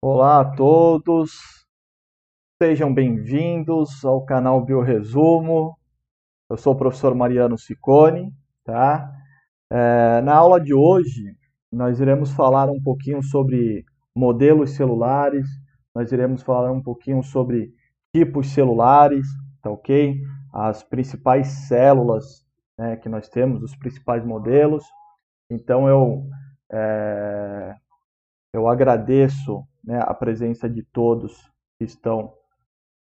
Olá a todos, sejam bem-vindos ao canal Bioresumo. Eu sou o professor Mariano Ciccone, tá? É, na aula de hoje, nós iremos falar um pouquinho sobre modelos celulares, nós iremos falar um pouquinho sobre tipos celulares, tá ok? As principais células né, que nós temos, os principais modelos. Então eu, é, eu agradeço né, a presença de todos que estão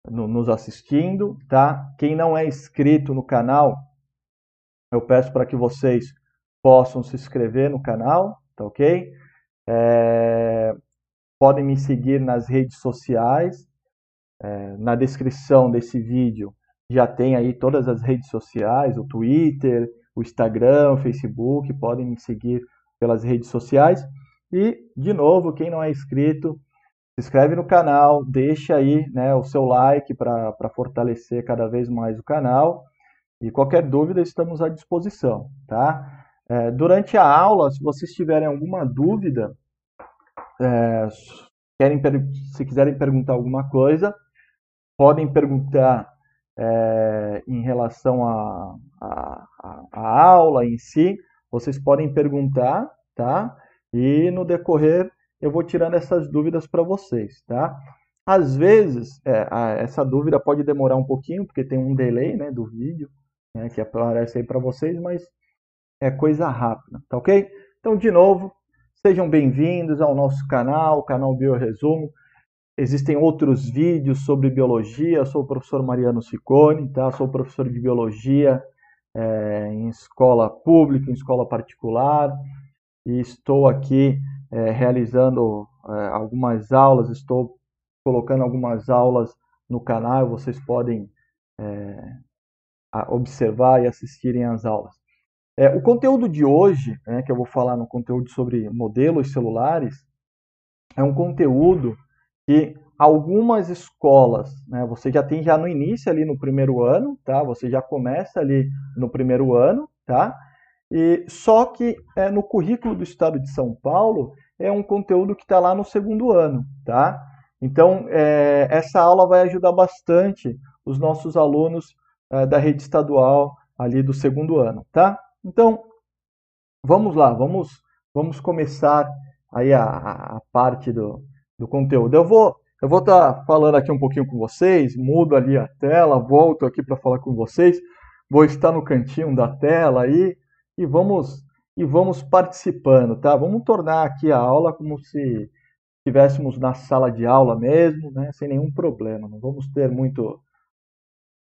no, nos assistindo, tá? Quem não é inscrito no canal, eu peço para que vocês possam se inscrever no canal, tá ok? É, podem me seguir nas redes sociais. É, na descrição desse vídeo já tem aí todas as redes sociais, o Twitter, o Instagram, o Facebook, podem me seguir pelas redes sociais. E, de novo, quem não é inscrito, se inscreve no canal, deixa aí né, o seu like para fortalecer cada vez mais o canal. E qualquer dúvida, estamos à disposição, tá? É, durante a aula, se vocês tiverem alguma dúvida, é, querem, se quiserem perguntar alguma coisa, podem perguntar é, em relação à a, a, a, aula em si, vocês podem perguntar, tá? E no decorrer eu vou tirando essas dúvidas para vocês, tá? Às vezes, é, a, essa dúvida pode demorar um pouquinho, porque tem um delay né, do vídeo, né, que aparece aí para vocês, mas é coisa rápida, tá ok? Então, de novo, sejam bem-vindos ao nosso canal, o canal Bioresumo. Existem outros vídeos sobre biologia. Eu sou o professor Mariano Ciccone, tá? Sou professor de biologia é, em escola pública, em escola particular, e estou aqui é, realizando é, algumas aulas. Estou colocando algumas aulas no canal. Vocês podem é, observar e assistirem às aulas. É, o conteúdo de hoje, né, que eu vou falar no conteúdo sobre modelos celulares, é um conteúdo que algumas escolas, né, você já tem já no início ali no primeiro ano, tá? Você já começa ali no primeiro ano, tá? E só que é, no currículo do Estado de São Paulo é um conteúdo que está lá no segundo ano, tá? Então é, essa aula vai ajudar bastante os nossos alunos é, da rede estadual ali do segundo ano, tá? Então vamos lá, vamos vamos começar aí a, a parte do, do conteúdo. Eu vou eu vou estar tá falando aqui um pouquinho com vocês, mudo ali a tela, volto aqui para falar com vocês. Vou estar no cantinho da tela aí e vamos e vamos participando, tá? Vamos tornar aqui a aula como se estivéssemos na sala de aula mesmo, né? Sem nenhum problema. Não vamos ter muito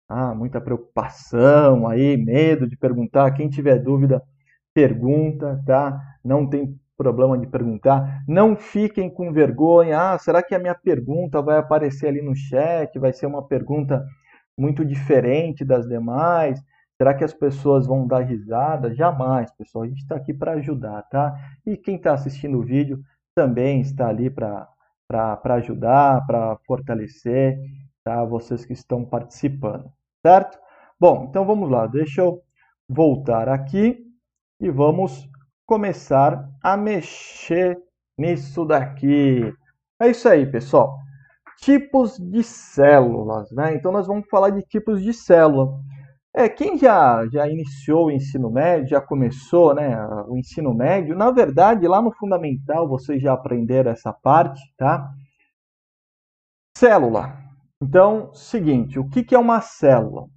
ah, muita preocupação aí, medo de perguntar. Quem tiver dúvida, pergunta, tá? Não tem problema de perguntar. Não fiquem com vergonha. Ah, será que a minha pergunta vai aparecer ali no chat? Vai ser uma pergunta muito diferente das demais? Será que as pessoas vão dar risada? Jamais, pessoal. A gente está aqui para ajudar, tá? E quem está assistindo o vídeo também está ali para ajudar, para fortalecer, tá? Vocês que estão participando, certo? Bom, então vamos lá. Deixa eu voltar aqui e vamos começar a mexer nisso daqui. É isso aí, pessoal. Tipos de células, né? Então nós vamos falar de tipos de célula. É, quem já, já iniciou o ensino médio, já começou né, o ensino médio, na verdade, lá no fundamental vocês já aprenderam essa parte, tá? Célula. Então, seguinte, o que, que é uma célula?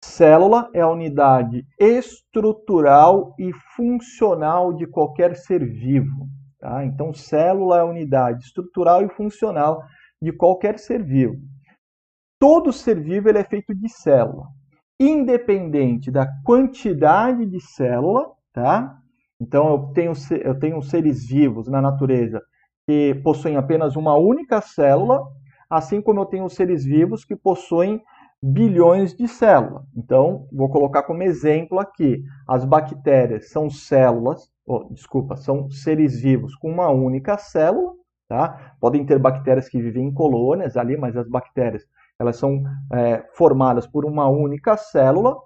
Célula é a unidade estrutural e funcional de qualquer ser vivo. Tá? Então, célula é a unidade estrutural e funcional de qualquer ser vivo. Todo ser vivo ele é feito de célula, independente da quantidade de célula. Tá? Então, eu tenho, eu tenho seres vivos na natureza que possuem apenas uma única célula, assim como eu tenho seres vivos que possuem bilhões de células. Então, vou colocar como exemplo aqui: as bactérias são células, oh, desculpa, são seres vivos com uma única célula. Tá? Podem ter bactérias que vivem em colônias ali, mas as bactérias elas são é, formadas por uma única célula.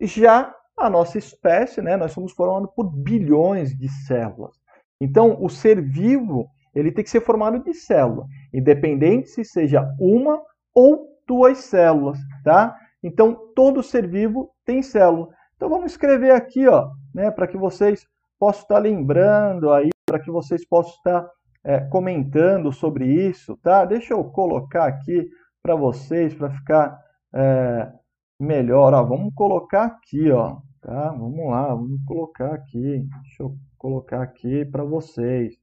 Já a nossa espécie, né, nós somos formados por bilhões de células. Então, o ser vivo ele tem que ser formado de célula, independente se seja uma ou duas células, tá? Então, todo ser vivo tem célula. Então, vamos escrever aqui, ó, né, para que vocês possam estar lembrando aí, para que vocês possam estar é, comentando sobre isso, tá? Deixa eu colocar aqui para vocês, para ficar é, melhor. Ó, vamos colocar aqui, ó, tá? Vamos lá, vamos colocar aqui. Deixa eu colocar aqui para vocês.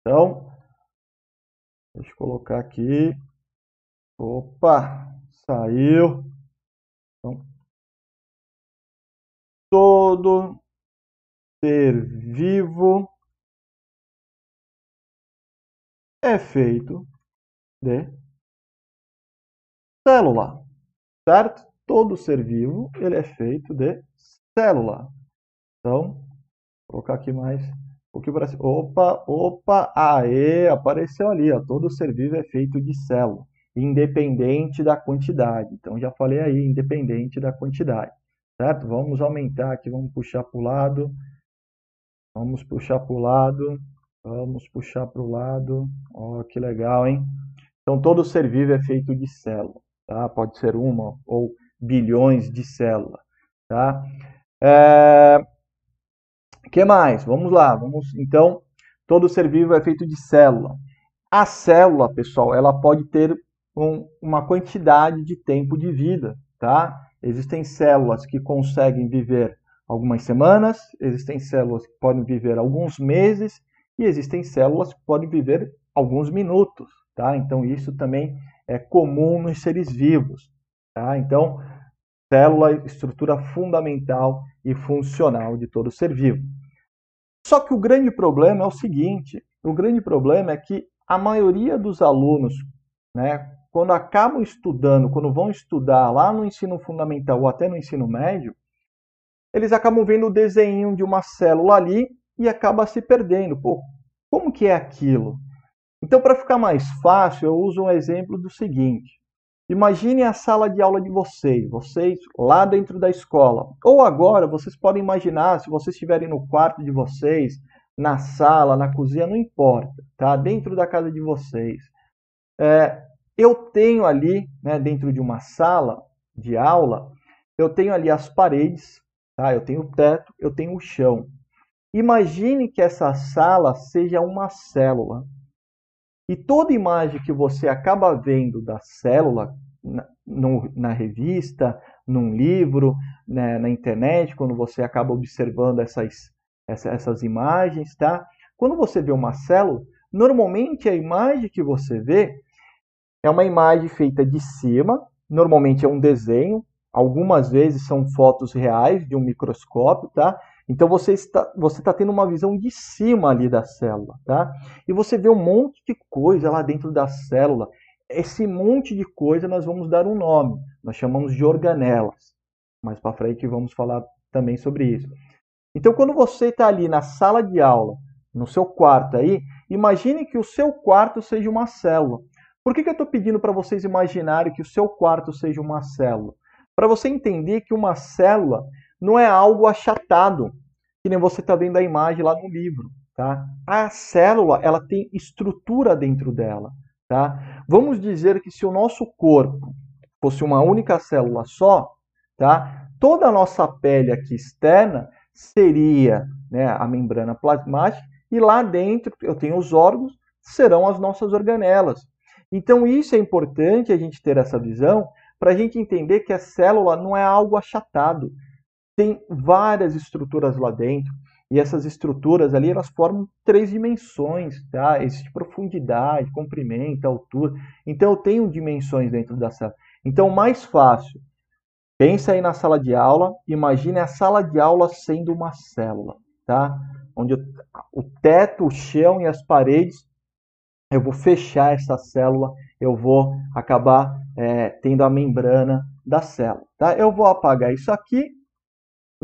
Então, deixa eu colocar aqui. Opa, saiu. Então, todo ser vivo é feito de célula, certo? Todo ser vivo ele é feito de célula. Então, vou colocar aqui mais um pouquinho para cima. Opa, opa, aê, apareceu ali, ó. Todo ser vivo é feito de célula, independente da quantidade. Então, já falei aí, independente da quantidade, certo? Vamos aumentar aqui, vamos puxar para o lado. Vamos puxar para o lado. Vamos puxar para o lado. Ó, que legal, hein? Então, todo ser vivo é feito de célula. Tá? Pode ser uma ou bilhões de células. Tá? É... que mais? Vamos lá. Vamos Então, todo ser vivo é feito de célula. A célula, pessoal, ela pode ter um, uma quantidade de tempo de vida. Tá? Existem células que conseguem viver algumas semanas, existem células que podem viver alguns meses e existem células que podem viver alguns minutos, tá? Então isso também é comum nos seres vivos, tá? Então, célula estrutura fundamental e funcional de todo ser vivo. Só que o grande problema é o seguinte, o grande problema é que a maioria dos alunos, né, quando acabam estudando, quando vão estudar lá no ensino fundamental ou até no ensino médio, eles acabam vendo o desenho de uma célula ali e acaba se perdendo. Pô, como que é aquilo? Então, para ficar mais fácil, eu uso um exemplo do seguinte. Imagine a sala de aula de vocês, vocês lá dentro da escola. Ou agora, vocês podem imaginar, se vocês estiverem no quarto de vocês, na sala, na cozinha, não importa, tá? Dentro da casa de vocês. É, eu tenho ali, né, dentro de uma sala de aula, eu tenho ali as paredes, tá? Eu tenho o teto, eu tenho o chão. Imagine que essa sala seja uma célula. E toda imagem que você acaba vendo da célula na, no, na revista, num livro, né, na internet, quando você acaba observando essas, essa, essas imagens, tá? Quando você vê uma célula, normalmente a imagem que você vê é uma imagem feita de cima, normalmente é um desenho, algumas vezes são fotos reais de um microscópio, tá? Então você está, você está tendo uma visão de cima ali da célula, tá? E você vê um monte de coisa lá dentro da célula. Esse monte de coisa nós vamos dar um nome. Nós chamamos de organelas. Mais para frente vamos falar também sobre isso. Então quando você está ali na sala de aula, no seu quarto aí, imagine que o seu quarto seja uma célula. Por que, que eu estou pedindo para vocês imaginarem que o seu quarto seja uma célula? Para você entender que uma célula não é algo achatado, que nem você está vendo a imagem lá no livro. Tá? A célula ela tem estrutura dentro dela. Tá? Vamos dizer que se o nosso corpo fosse uma única célula só, tá? toda a nossa pele aqui externa seria né, a membrana plasmática e lá dentro eu tenho os órgãos, serão as nossas organelas. Então isso é importante a gente ter essa visão para a gente entender que a célula não é algo achatado, tem várias estruturas lá dentro. E essas estruturas ali, elas formam três dimensões, tá? Existe profundidade, comprimento, altura. Então, eu tenho dimensões dentro da sala. Então, mais fácil, pensa aí na sala de aula, imagine a sala de aula sendo uma célula, tá? Onde o teto, o chão e as paredes, eu vou fechar essa célula, eu vou acabar é, tendo a membrana da célula, tá? Eu vou apagar isso aqui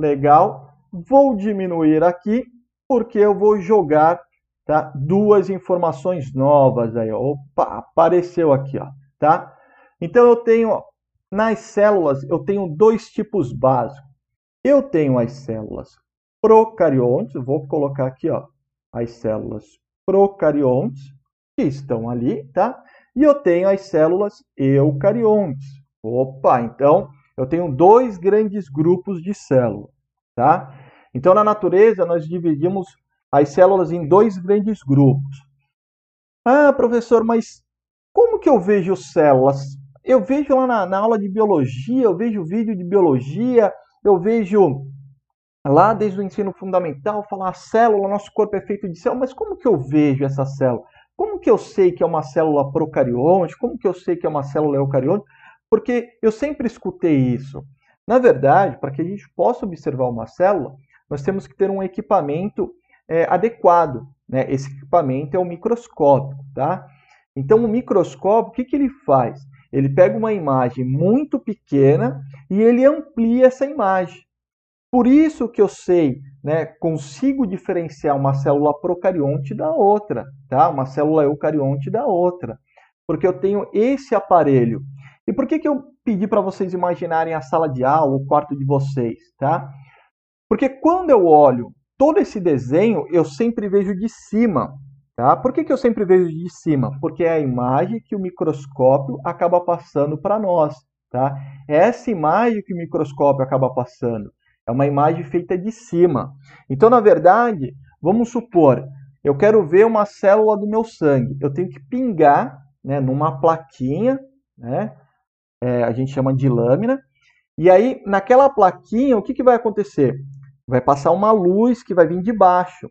Legal. Vou diminuir aqui, porque eu vou jogar tá, duas informações novas aí. Opa, apareceu aqui, ó, tá? Então eu tenho, nas células, eu tenho dois tipos básicos. Eu tenho as células procariontes, vou colocar aqui, ó, as células procariontes, que estão ali, tá? E eu tenho as células eucariontes. Opa, então eu tenho dois grandes grupos de células, tá? Então na natureza nós dividimos as células em dois grandes grupos. Ah, professor, mas como que eu vejo células? Eu vejo lá na, na aula de biologia, eu vejo vídeo de biologia, eu vejo lá desde o ensino fundamental falar célula, nosso corpo é feito de célula, mas como que eu vejo essa célula? Como que eu sei que é uma célula procarionte? Como que eu sei que é uma célula eucarionte? Porque eu sempre escutei isso. Na verdade, para que a gente possa observar uma célula, nós temos que ter um equipamento é, adequado. Né? Esse equipamento é o microscópio. Tá? Então, o microscópio, o que, que ele faz? Ele pega uma imagem muito pequena e ele amplia essa imagem. Por isso que eu sei, né, consigo diferenciar uma célula procarionte da outra, tá? Uma célula eucarionte da outra, porque eu tenho esse aparelho. E por que, que eu pedi para vocês imaginarem a sala de aula, o quarto de vocês, tá? Porque quando eu olho todo esse desenho, eu sempre vejo de cima, tá? Por que, que eu sempre vejo de cima? Porque é a imagem que o microscópio acaba passando para nós, tá? É essa imagem que o microscópio acaba passando. É uma imagem feita de cima. Então, na verdade, vamos supor, eu quero ver uma célula do meu sangue. Eu tenho que pingar né, numa plaquinha, né, é, a gente chama de lâmina. E aí, naquela plaquinha, o que, que vai acontecer? Vai passar uma luz que vai vir de baixo.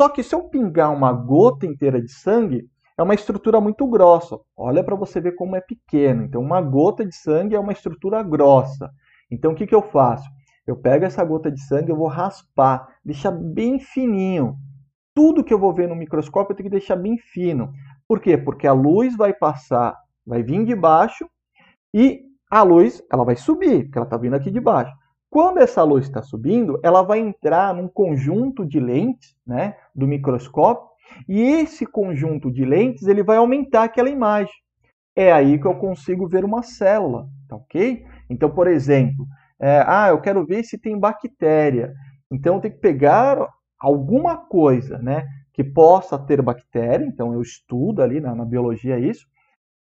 Só que se eu pingar uma gota inteira de sangue, é uma estrutura muito grossa. Olha para você ver como é pequeno. Então, uma gota de sangue é uma estrutura grossa. Então, o que, que eu faço? Eu pego essa gota de sangue, eu vou raspar, deixar bem fininho. Tudo que eu vou ver no microscópio eu tenho que deixar bem fino. Por quê? Porque a luz vai passar, vai vir de baixo e a luz ela vai subir, porque ela está vindo aqui de baixo. Quando essa luz está subindo, ela vai entrar num conjunto de lentes né, do microscópio e esse conjunto de lentes ele vai aumentar aquela imagem. É aí que eu consigo ver uma célula, tá ok? Então, por exemplo, é, ah, eu quero ver se tem bactéria. Então, eu tenho que pegar alguma coisa né, que possa ter bactéria. Então, eu estudo ali na, na biologia isso.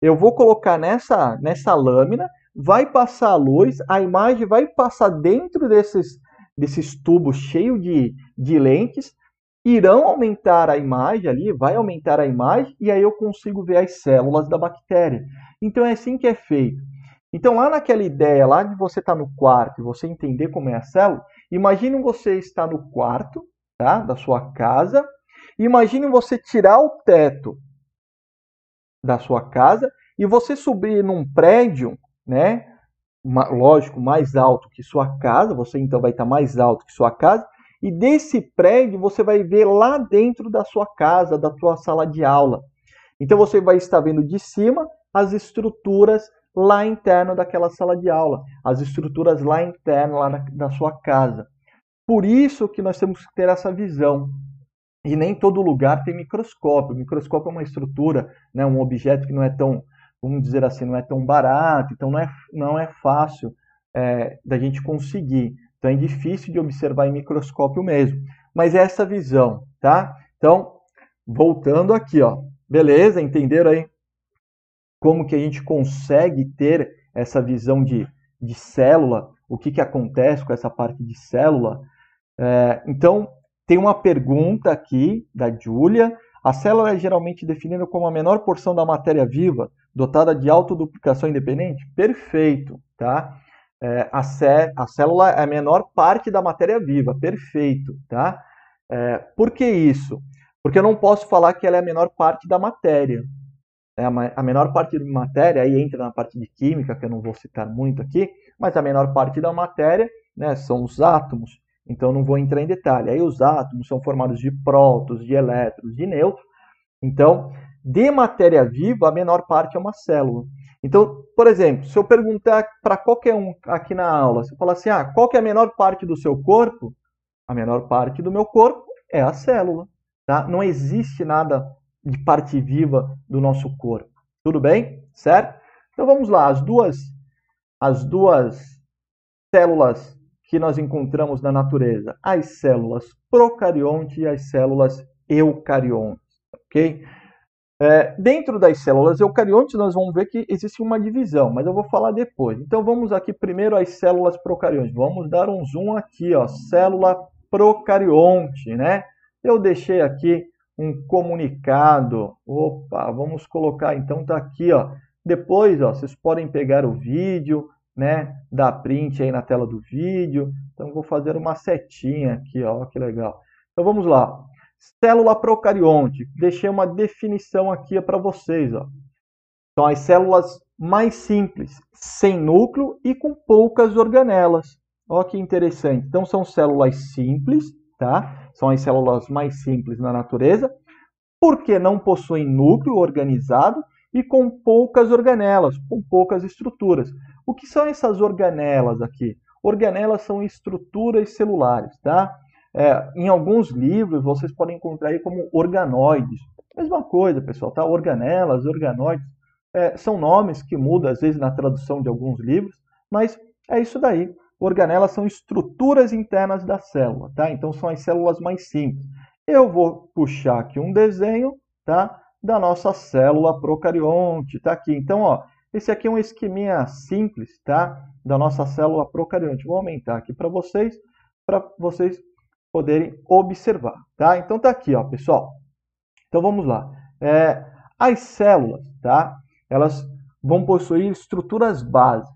Eu vou colocar nessa, nessa lâmina, vai passar a luz, a imagem vai passar dentro desses, desses tubos cheios de, de lentes, irão aumentar a imagem ali, vai aumentar a imagem, e aí eu consigo ver as células da bactéria. Então é assim que é feito. Então, lá naquela ideia lá de você estar tá no quarto e você entender como é a célula, imagine você estar no quarto tá, da sua casa, imagine você tirar o teto da sua casa e você subir num prédio, né, lógico, mais alto que sua casa, você então vai estar mais alto que sua casa, e desse prédio você vai ver lá dentro da sua casa, da sua sala de aula. Então você vai estar vendo de cima as estruturas lá interno daquela sala de aula, as estruturas lá interno lá da sua casa. Por isso que nós temos que ter essa visão. E nem todo lugar tem microscópio. O microscópio é uma estrutura, né, um objeto que não é tão, vamos dizer assim, não é tão barato, então não é, não é fácil é, da gente conseguir. Então é difícil de observar em microscópio mesmo. Mas é essa visão, tá? Então, voltando aqui, ó. Beleza? Entenderam aí? como que a gente consegue ter essa visão de, de célula, o que, que acontece com essa parte de célula. É, então, tem uma pergunta aqui da Júlia. A célula é geralmente definida como a menor porção da matéria viva, dotada de autoduplicação independente? Perfeito, tá? É, a, a, célula é a menor parte da matéria viva, perfeito, tá? É, por que isso? Porque eu não posso falar que ela é a menor parte da matéria, é a menor parte da matéria, aí entra na parte de química, que eu não vou citar muito aqui, mas a menor parte da matéria né, são os átomos, então não vou entrar em detalhe. Aí os átomos são formados de prótons, de elétrons, de nêutrons. Então, de matéria viva, a menor parte é uma célula. Então, por exemplo, se eu perguntar para qualquer um aqui na aula, se eu falar assim, ah, qual é a menor parte do seu corpo? A menor parte do meu corpo é a célula. Tá? Não existe nada de parte viva do nosso corpo. Tudo bem? Certo? Então vamos lá, as duas as duas células que nós encontramos na natureza, as células procarionte e as células eucariontes, OK? É, dentro das células eucariontes, nós vamos ver que existe uma divisão, mas eu vou falar depois. Então, vamos aqui primeiro às células procariontes. Vamos dar um zoom aqui, ó, célula procarionte, né? Eu deixei aqui um comunicado. Opa, vamos colocar, então tá aqui, ó. Depois, ó, vocês podem pegar o vídeo, né, dar print aí na tela do vídeo. Então, vou fazer uma setinha aqui, ó, que legal. Então, vamos lá. Célula procarionte. Deixei uma definição aqui para vocês. Ó. São as células mais simples, sem núcleo e com poucas organelas. Olha que interessante. Então, são células simples, tá? São as células mais simples na natureza, porque não possuem núcleo organizado e com poucas organelas, com poucas estruturas. O que são essas organelas aqui? Organelas são estruturas celulares, tá? É, em alguns livros vocês podem encontrar aí como organoides. Mesma coisa, pessoal, tá? Organelas, organoides, é, são nomes que mudam às vezes na tradução de alguns livros, mas é isso daí. Organelas são estruturas internas da célula, tá? Então são as células mais simples. Eu vou puxar aqui um desenho, tá? Da nossa célula procarionte, tá aqui. Então, ó, esse aqui é um esqueminha simples, tá? Da nossa célula procarionte. Vou aumentar aqui para vocês, para vocês poderem observar, tá? Então tá aqui, ó, pessoal. Então vamos lá. É, as células, tá? Elas vão possuir estruturas básicas.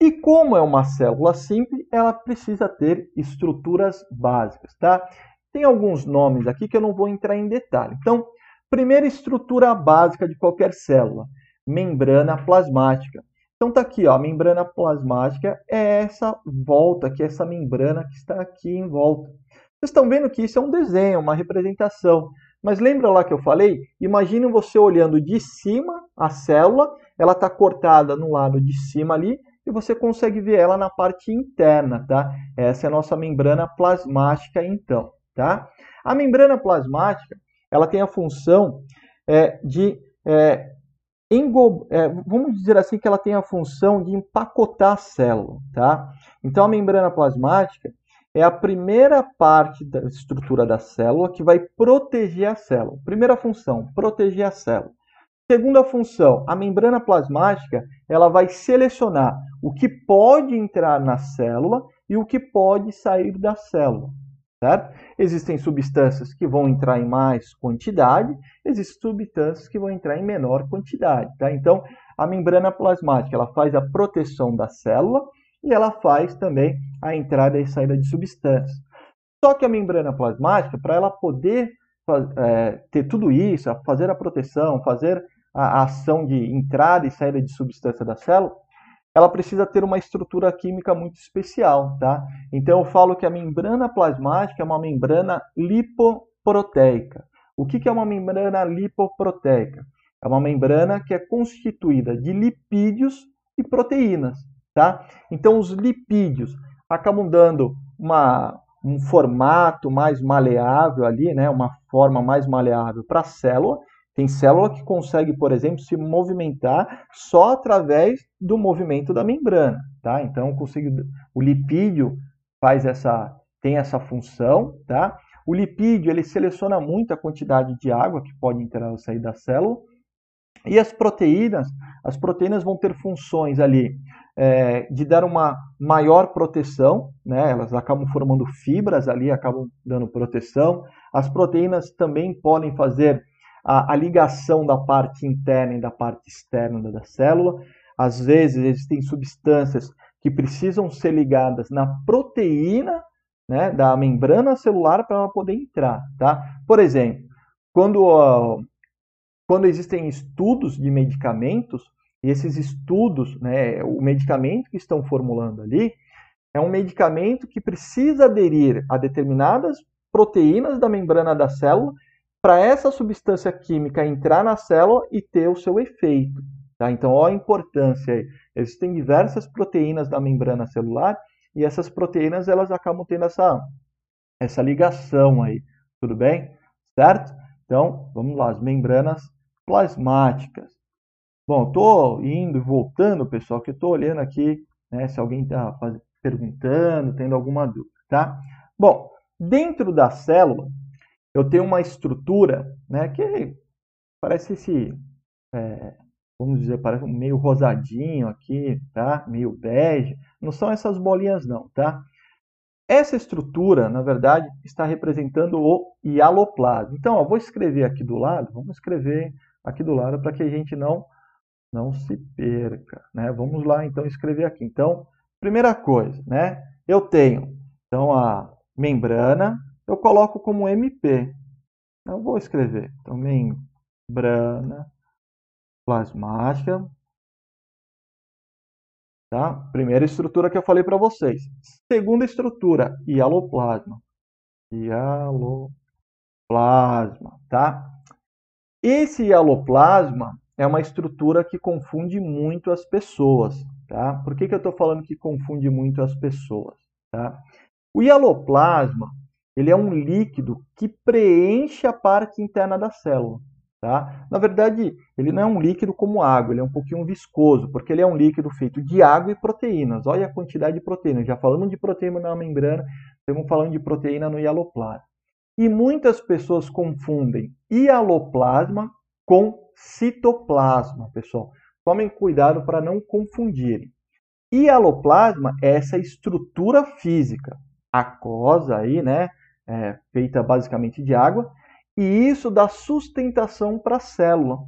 E como é uma célula simples, ela precisa ter estruturas básicas, tá? Tem alguns nomes aqui que eu não vou entrar em detalhe. Então, primeira estrutura básica de qualquer célula, membrana plasmática. Então tá aqui, ó, a membrana plasmática é essa volta, que é essa membrana que está aqui em volta. Vocês estão vendo que isso é um desenho, uma representação. Mas lembra lá que eu falei? Imagine você olhando de cima a célula, ela está cortada no lado de cima ali, e você consegue ver ela na parte interna, tá? Essa é a nossa membrana plasmática, então, tá? A membrana plasmática, ela tem a função é, de é, é, vamos dizer assim que ela tem a função de empacotar a célula, tá? Então a membrana plasmática é a primeira parte da estrutura da célula que vai proteger a célula. Primeira função, proteger a célula. Segunda função, a membrana plasmática, ela vai selecionar o que pode entrar na célula e o que pode sair da célula. Certo? Existem substâncias que vão entrar em mais quantidade, existem substâncias que vão entrar em menor quantidade. Tá? Então, a membrana plasmática ela faz a proteção da célula e ela faz também a entrada e saída de substâncias. Só que a membrana plasmática, para ela poder é, ter tudo isso, fazer a proteção, fazer a, ação de entrada e saída de substância da célula, ela precisa ter uma estrutura química muito especial, tá? Então eu falo que a membrana plasmática é uma membrana lipoproteica. O que é uma membrana lipoproteica? É uma membrana que é constituída de lipídios e proteínas. Tá? Então, os lipídios acabam dando uma, um formato mais maleável ali, né? uma forma mais maleável para a célula. Tem célula que consegue, por exemplo, se movimentar só através do movimento da membrana. Tá? Então, consigo, o lipídio faz essa, tem essa função. Tá? O lipídio ele seleciona muito a quantidade de água que pode entrar ou sair da célula. E as proteínas, as proteínas vão ter funções ali é, de dar uma maior proteção, né? elas acabam formando fibras ali, acabam dando proteção. As proteínas também podem fazer a, a ligação da parte interna e da parte externa da célula. Às vezes existem substâncias que precisam ser ligadas na proteína né, da membrana celular para ela poder entrar. Tá? Por exemplo, quando uh, quando existem estudos de medicamentos, e esses estudos, né, o medicamento que estão formulando ali, é um medicamento que precisa aderir a determinadas proteínas da membrana da célula para essa substância química entrar na célula e ter o seu efeito. Tá? Então, olha a importância aí. Existem diversas proteínas da membrana celular e essas proteínas elas acabam tendo essa, essa ligação aí. Tudo bem? Certo? Então, vamos lá, as membranas plasmáticas. Bom, estou indo e voltando, pessoal, que estou olhando aqui, né, se alguém está perguntando, tendo alguma dúvida, tá? Bom, dentro da célula, eu tenho uma estrutura, né, que parece esse, é, vamos dizer, parece meio rosadinho aqui, tá? Meio bege. Não são essas bolinhas não, tá? Essa estrutura, na verdade, está representando o hialoplasma. Então, ó, vou escrever aqui do lado, vamos escrever aqui do lado para que a gente não não se perca, né? Vamos lá então escrever aqui. Então, primeira coisa, né? Eu tenho então a membrana, eu coloco como MP. Eu vou escrever. Então, membrana plasmática. Tá? Primeira estrutura que eu falei para vocês. Segunda estrutura, hialoplasma. Hialoplasma, tá? Esse hialoplasma é uma estrutura que confunde muito as pessoas, tá? Por que, que eu estou falando que confunde muito as pessoas, tá? O hialoplasma, ele é um líquido que preenche a parte interna da célula, tá? Na verdade, ele não é um líquido como água, ele é um pouquinho viscoso, porque ele é um líquido feito de água e proteínas. Olha a quantidade de proteínas. Já falamos de proteína na membrana, estamos falando de proteína no hialoplasma. E muitas pessoas confundem hialoplasma com citoplasma, pessoal. Tomem cuidado para não confundirem. Hialoplasma é essa estrutura física, aquosa aí, né, é, feita basicamente de água, e isso dá sustentação para a célula,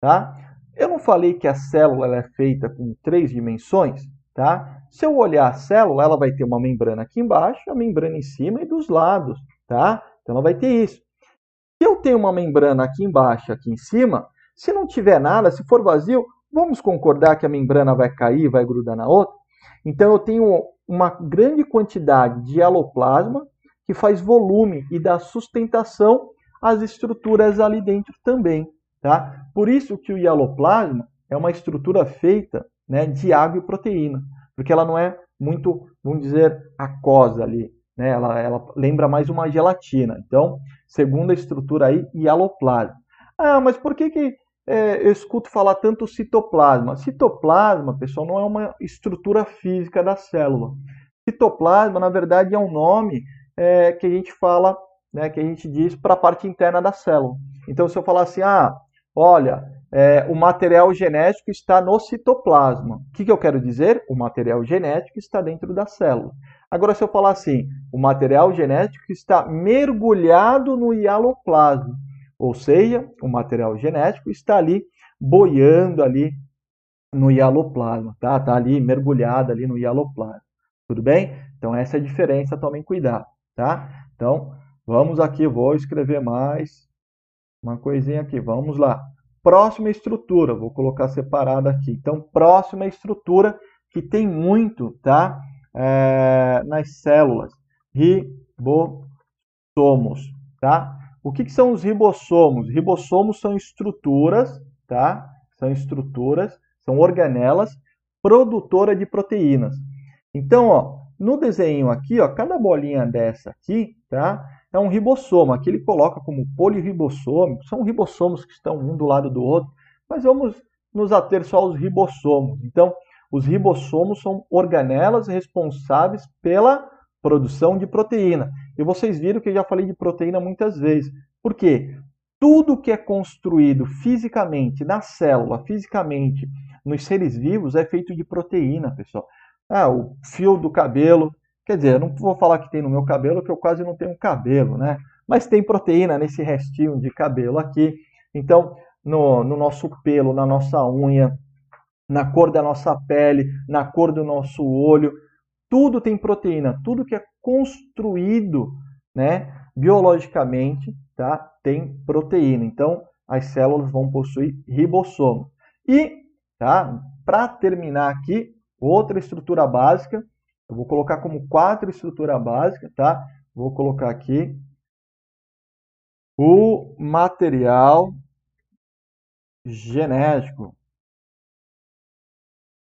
tá? Eu não falei que a célula é feita com três dimensões, tá? Se eu olhar a célula, ela vai ter uma membrana aqui embaixo, a membrana em cima e dos lados, tá? Então ela vai ter isso. Se eu tenho uma membrana aqui embaixo, aqui em cima, se não tiver nada, se for vazio, vamos concordar que a membrana vai cair, vai grudar na outra? Então eu tenho uma grande quantidade de aloplasma que faz volume e dá sustentação às estruturas ali dentro também, tá? Por isso que o hialoplasma é uma estrutura feita né, de água e proteína, porque ela não é muito, vamos dizer, aquosa ali, né? Ela, ela lembra mais uma gelatina. Então, segunda estrutura aí, hialoplasma. Ah, mas por que, que é, eu escuto falar tanto citoplasma? Citoplasma, pessoal, não é uma estrutura física da célula. Citoplasma, na verdade, é um nome é, que a gente fala, né, que a gente diz para a parte interna da célula. Então, se eu falar assim, ah, olha, é, o material genético está no citoplasma. O que, que eu quero dizer? O material genético está dentro da célula. Agora, se eu falar assim, o material genético está mergulhado no hialoplasma, ou seja, o material genético está ali boiando ali no hialoplasma, tá? Tá ali mergulhado ali no hialoplasma. Tudo bem? Então essa é a diferença, tomem cuidado, tá? Então, vamos aqui, vou escrever mais uma coisinha aqui. Vamos lá. Próxima estrutura, vou colocar separada aqui. Então, próxima estrutura que tem muito, tá? é, nas células, ribossomos, tá? O que, que são os ribossomos? Ribossomos são estruturas, tá? São estruturas, são organelas produtoras de proteínas. Então, ó, no desenho aqui, ó, cada bolinha dessa aqui, tá? É um ribossomo. Aqui ele coloca como polirribossomo. São ribossomos que estão um do lado do outro. Mas vamos nos ater só aos ribossomos. Então, os ribossomos são organelas responsáveis pela produção de proteína. E vocês viram que eu já falei de proteína muitas vezes. Por quê? Tudo que é construído fisicamente na célula, fisicamente nos seres vivos, é feito de proteína, pessoal. Ah, o fio do cabelo. Quer dizer, eu não vou falar que tem no meu cabelo, que eu quase não tenho cabelo, né? Mas tem proteína nesse restinho de cabelo aqui. Então, no, no nosso pelo, na nossa unha, na cor da nossa pele, na cor do nosso olho. Tudo tem proteína, tudo que é construído, né, biologicamente, tá, tem proteína. Então, as células vão possuir ribossomo. E, tá, para terminar aqui, outra estrutura básica, eu vou colocar como quatro estrutura básica, tá? Vou colocar aqui o material genético.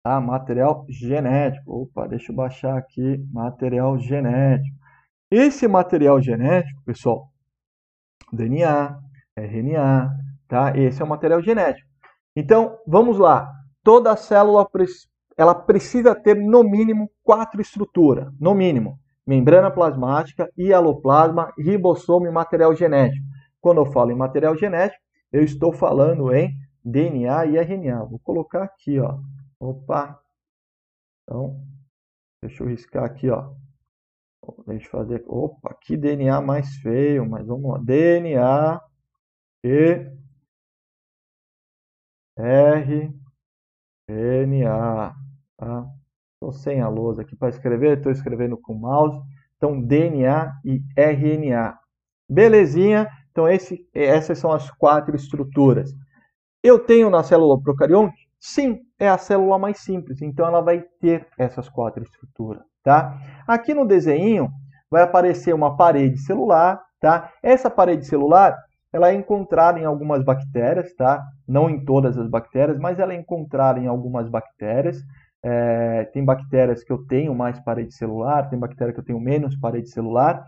Tá? Material genético. Opa, deixa eu baixar aqui. Material genético. Esse material genético, pessoal, DNA, RNA, tá? Esse é o material genético. Então, vamos lá. Toda célula ela precisa ter no mínimo quatro estruturas, no mínimo. Membrana plasmática, hialoplasma, ribossomo e material genético. Quando eu falo em material genético, eu estou falando em DNA e RNA. Vou colocar aqui, ó. Opa. Então, deixa eu riscar aqui, ó. Deixa eu fazer. Opa, que DNA mais feio, mas vamos lá. DNA e R RNA. Tá? Estou sem a lousa aqui para escrever, estou escrevendo com o mouse. Então, DNA e RNA. Belezinha? Então, esse, essas são as quatro estruturas. Eu tenho na célula procarionte? Sim, é a célula mais simples. Então, ela vai ter essas quatro estruturas. Tá? Aqui no desenho vai aparecer uma parede celular. Tá? Essa parede celular ela é encontrada em algumas bactérias, tá? não em todas as bactérias, mas ela é encontrada em algumas bactérias. É, tem bactérias que eu tenho mais parede celular, tem bactérias que eu tenho menos parede celular,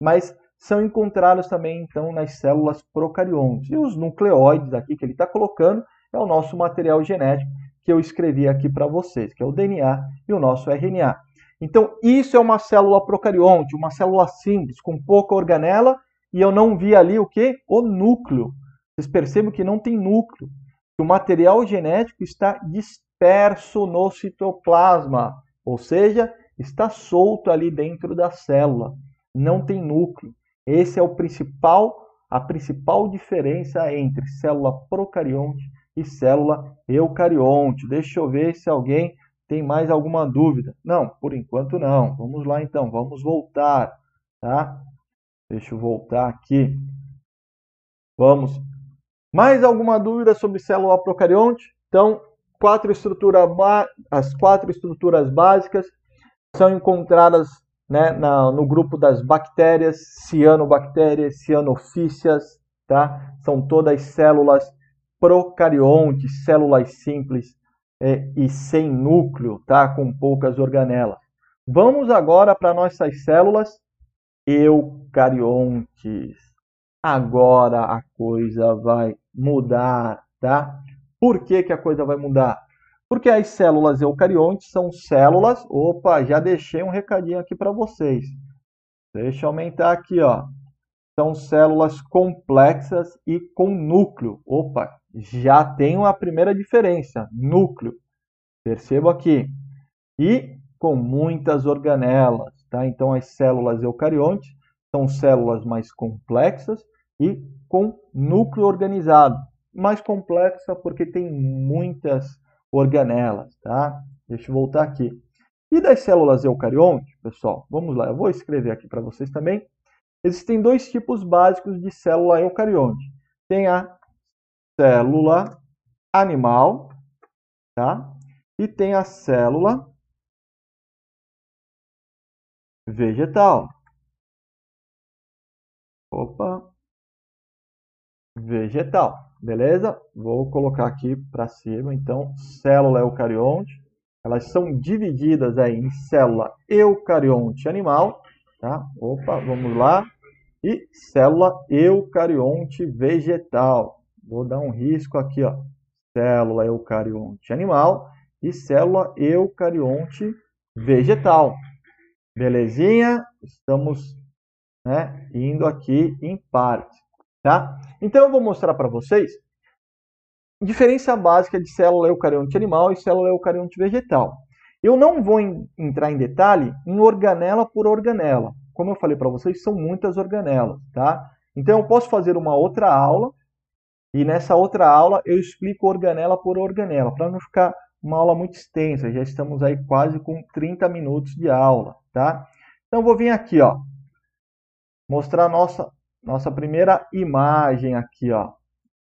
mas são encontradas também então nas células procariontes. E os nucleóides aqui que ele está colocando é o nosso material genético que eu escrevi aqui para vocês, que é o DNA e o nosso RNA. Então, isso é uma célula procarionte, uma célula simples, com pouca organela e eu não vi ali o que? O núcleo. Vocês percebem que não tem núcleo. O material genético está disperso no citoplasma, ou seja, está solto ali dentro da célula. Não tem núcleo. Esse é o principal, a principal diferença entre célula procarionte e célula eucarionte. Deixa eu ver se alguém tem mais alguma dúvida. Não, por enquanto não. Vamos lá então, vamos voltar, tá? Deixa eu voltar aqui. Vamos. Mais alguma dúvida sobre célula procarionte? Então, quatro estrutura as quatro estruturas básicas são encontradas né, na, no grupo das bactérias, cianobactérias, cianofícias, tá? São todas células procariontes, células simples é, e sem núcleo, tá? Com poucas organelas. Vamos agora para nossas células eucariontes. Agora a coisa vai mudar, tá? Por que, que a coisa vai mudar? Porque as células eucariontes são células. Opa, já deixei um recadinho aqui para vocês. Deixa eu aumentar aqui, ó. São células complexas e com núcleo. Opa, já tenho a primeira diferença: núcleo. Percebo aqui. E com muitas organelas. Tá? Então, as células eucariontes são células mais complexas e com núcleo organizado. Mais complexa porque tem muitas organelas. Tá? Deixa eu voltar aqui. E das células eucariontes, pessoal, vamos lá, eu vou escrever aqui para vocês também. Existem dois tipos básicos de célula eucarionte. Tem a célula animal, tá? E tem a célula vegetal. Opa. Vegetal. Beleza? Vou colocar aqui para cima. Então, célula eucarionte. Elas são divididas aí em célula eucarionte animal. Tá? Opa, vamos lá. E célula eucarionte vegetal. Vou dar um risco aqui, ó. Célula eucarionte animal e célula eucarionte vegetal. Belezinha? Estamos né, indo aqui em parte. Tá? Então eu vou mostrar para vocês diferença básica de célula eucarionte animal e célula eucarionte vegetal. Eu não vou em, entrar em detalhe em organela por organela. Como eu falei para vocês, são muitas organelas. Tá? Então eu posso fazer uma outra aula e nessa outra aula eu explico organela por organela, para não ficar uma aula muito extensa. Já estamos aí quase com 30 minutos de aula tá? Então, vou vir aqui, ó, mostrar nossa, nossa primeira imagem aqui, ó,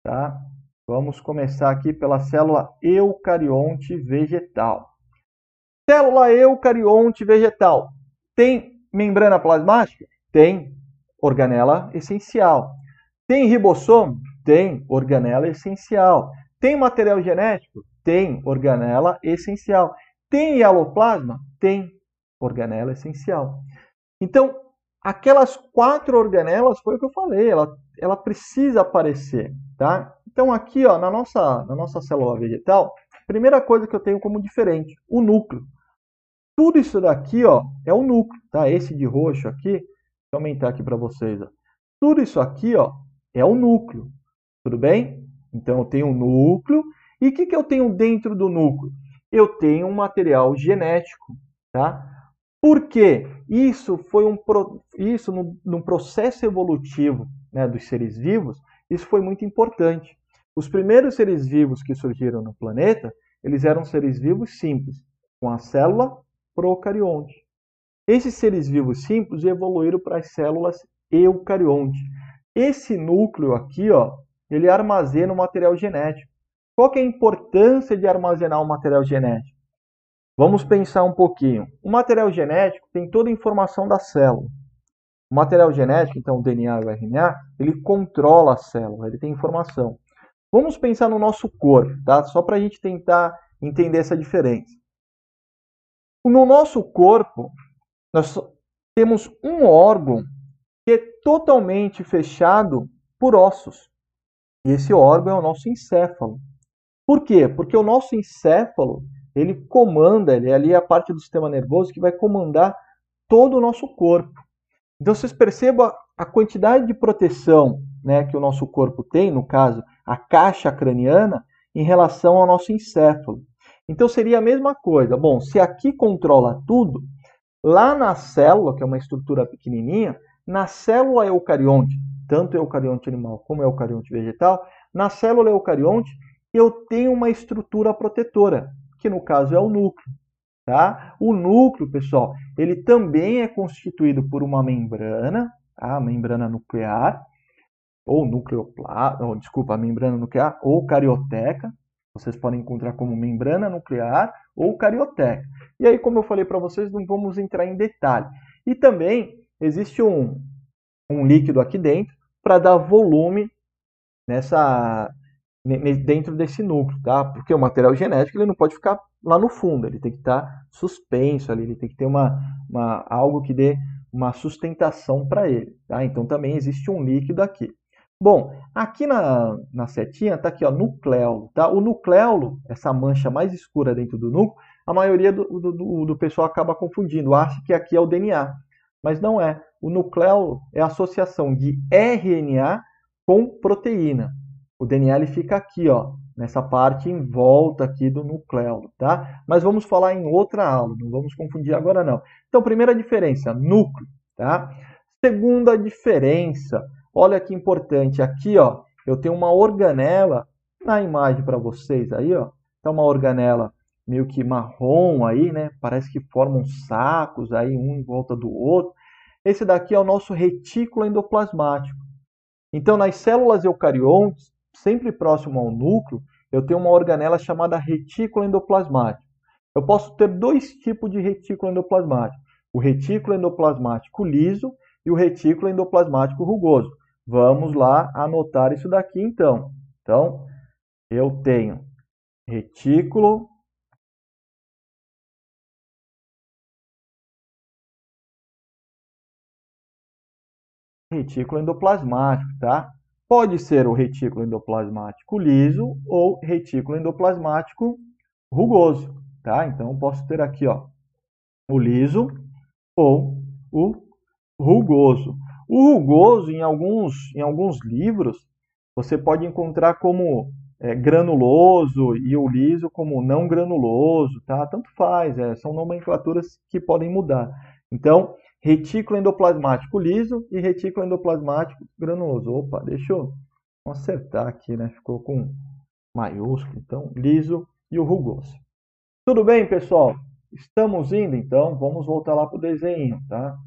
tá? Vamos começar aqui pela célula eucarionte vegetal. Célula eucarionte vegetal tem membrana plasmática? Tem. Organela essencial. Tem ribossomo? Tem. Organela essencial. Tem material genético? Tem. Organela essencial. Tem hialoplasma? Tem organela essencial. Então, aquelas quatro organelas, foi o que eu falei, ela, ela precisa aparecer, tá? Então, aqui, ó, na nossa, na nossa célula vegetal, primeira coisa que eu tenho como diferente, o núcleo. Tudo isso daqui, ó, é o núcleo, tá? Esse de roxo aqui, deixa eu aumentar aqui para vocês, ó. Tudo isso aqui, ó, é o núcleo. Tudo bem? Então eu tenho um núcleo. E o que, que eu tenho dentro do núcleo? Eu tenho um material genético, tá? Por quê? Isso foi um isso no, no processo evolutivo né, dos seres vivos, isso foi muito importante. Os primeiros seres vivos que surgiram no planeta, eles eram seres vivos simples, com a célula procarionte. Esses seres vivos simples evoluíram para as células eucarionte. Esse núcleo aqui, ó, ele armazena o material genético. Qual é a importância de armazenar o material genético? Vamos pensar um pouquinho. O material genético tem toda a informação da célula. O material genético, então o DNA e o RNA, ele controla a célula, ele tem informação. Vamos pensar no nosso corpo, tá? Só para a gente tentar entender essa diferença. No nosso corpo, nós temos um órgão que é totalmente fechado por ossos. E esse órgão é o nosso encéfalo. Por quê? Porque o nosso encéfalo, ele comanda, ele é ali a parte do sistema nervoso que vai comandar todo o nosso corpo. Então vocês percebam a quantidade de proteção né, que o nosso corpo tem, no caso, a caixa craniana, em relação ao nosso encéfalo. Então seria a mesma coisa. Bom, se aqui controla tudo, lá na célula, que é uma estrutura pequenininha, na célula eucarionte, tanto eucarionte animal como eucarionte vegetal, na célula eucarionte eu tenho uma estrutura protetora, que no caso é o núcleo. Tá? O núcleo, pessoal, ele também é constituído por uma membrana, tá? a membrana nuclear, ou nucleoplasta, ou, desculpa, a membrana nuclear, ou carioteca. Vocês podem encontrar como membrana nuclear ou carioteca. E aí, como eu falei para vocês, não vamos entrar em detalhe. E também existe um, um líquido aqui dentro para dar volume nessa dentro desse núcleo, tá? Porque o material genético ele não pode ficar lá no fundo, ele tem que estar tá suspenso ali, ele tem que ter uma, uma algo que dê uma sustentação para ele, tá? Então também existe um líquido aqui. Bom, aqui na, na setinha está aqui, ó, nucleolo, tá? O nucleolo, essa mancha mais escura dentro do núcleo, a maioria do, do, do pessoal acaba confundindo, acha que aqui é o DNA, mas não é. O nucleolo é a associação de RNA com proteína. O DNA ele fica aqui, ó, nessa parte em volta aqui do nucleolo, tá? Mas vamos falar em outra aula, não vamos confundir agora não. Então, primeira diferença, núcleo, tá? Segunda diferença, olha que importante, aqui, ó, eu tenho uma organela na imagem para vocês aí, ó. Tá uma organela meio que marrom aí, né? Parece que formam sacos aí um em volta do outro. Esse daqui é o nosso retículo endoplasmático. Então, nas células eucariontes, sempre próximo ao núcleo, eu tenho uma organela chamada retículo endoplasmático. Eu posso ter dois tipos de retículo endoplasmático: o retículo endoplasmático liso e o retículo endoplasmático rugoso. Vamos lá anotar isso daqui então. Então, eu tenho retículo retículo endoplasmático, tá? Pode ser o retículo endoplasmático liso ou retículo endoplasmático rugoso, tá? Então, posso ter aqui, ó, o liso ou o rugoso. O rugoso, em alguns, em alguns livros, você pode encontrar como é, granuloso e o liso como não granuloso, tá? Tanto faz, é, são nomenclaturas que podem mudar. Então, retículo endoplasmático liso e retículo endoplasmático granuloso. Opa, deixa eu acertar aqui, né? Ficou com maiúsculo, então liso e o rugoso. Tudo bem, pessoal? Estamos indo, então, vamos voltar lá para o desenho, tá?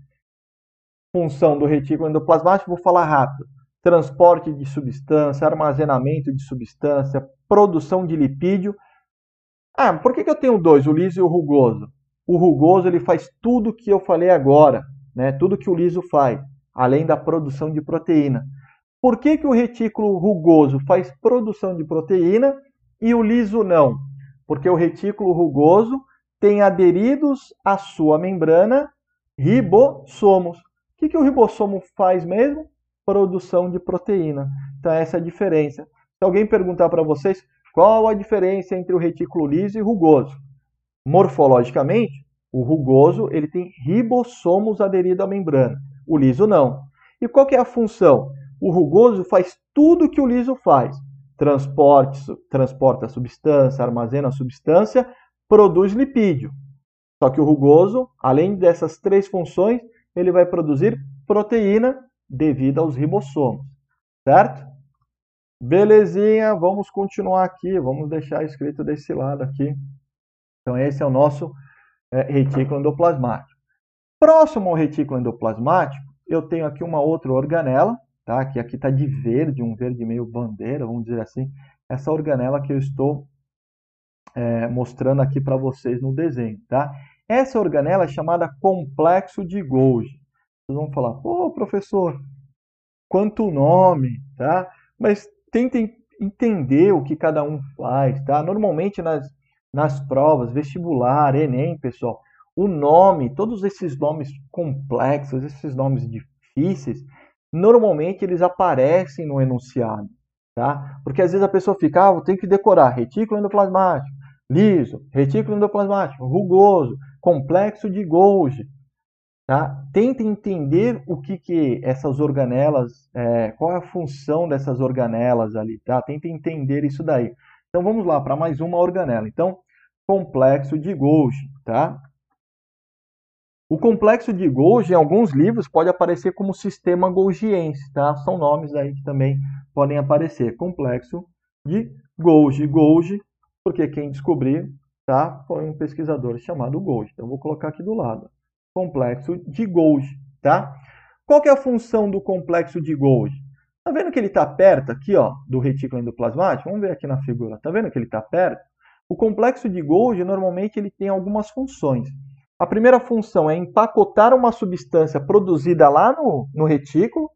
Função do retículo endoplasmático, vou falar rápido. Transporte de substância, armazenamento de substância, produção de lipídio. Ah, por que, que eu tenho dois, o liso e o rugoso? O rugoso ele faz tudo que eu falei agora, né? tudo que o liso faz, além da produção de proteína. Por que, que o retículo rugoso faz produção de proteína e o liso não? Porque o retículo rugoso tem aderidos à sua membrana ribossomos. O que, que o ribossomo faz mesmo? Produção de proteína. Então, essa é a diferença. Se alguém perguntar para vocês qual a diferença entre o retículo liso e rugoso, Morfologicamente, o rugoso ele tem ribossomos aderidos à membrana, o liso não. E qual é a função? O rugoso faz tudo que o liso faz. Transporte, transporta a substância, armazena a substância, produz lipídio. Só que o rugoso, além dessas três funções, ele vai produzir proteína devido aos ribossomos, certo? Belezinha, vamos continuar aqui, vamos deixar escrito desse lado aqui. Então esse é o nosso é, retículo endoplasmático. Próximo ao retículo endoplasmático, eu tenho aqui uma outra organela, tá? que aqui está de verde, um verde meio bandeira, vamos dizer assim. Essa organela que eu estou é, mostrando aqui para vocês no desenho. Tá? Essa organela é chamada complexo de Golgi. Vocês vão falar, pô, professor, quanto nome, tá? Mas tentem entender o que cada um faz, tá? Normalmente nas, nas provas, vestibular, Enem, pessoal, o nome, todos esses nomes complexos, esses nomes difíceis, normalmente eles aparecem no enunciado, tá? Porque às vezes a pessoa fica, ah, tem que decorar retículo endoplasmático, liso, retículo endoplasmático, rugoso, complexo de Golgi. Tá? Tenta entender o que, que essas organelas, é, qual é a função dessas organelas ali, tá? Tenta entender isso daí. Então vamos lá para mais uma organela. Então, complexo de Golgi, tá? O complexo de Golgi, em alguns livros, pode aparecer como sistema golgiense, tá? São nomes aí que também podem aparecer. Complexo de Golgi. Golgi, porque quem descobriu, tá? Foi um pesquisador chamado Golgi. Então, vou colocar aqui do lado complexo de Golgi, tá? Qual é a função do complexo de Golgi? Tá vendo que ele está perto aqui, ó, do retículo endoplasmático? Vamos ver aqui na figura. Tá vendo que ele está perto? O complexo de Golgi, normalmente, ele tem algumas funções. A primeira função é empacotar uma substância produzida lá no, no retículo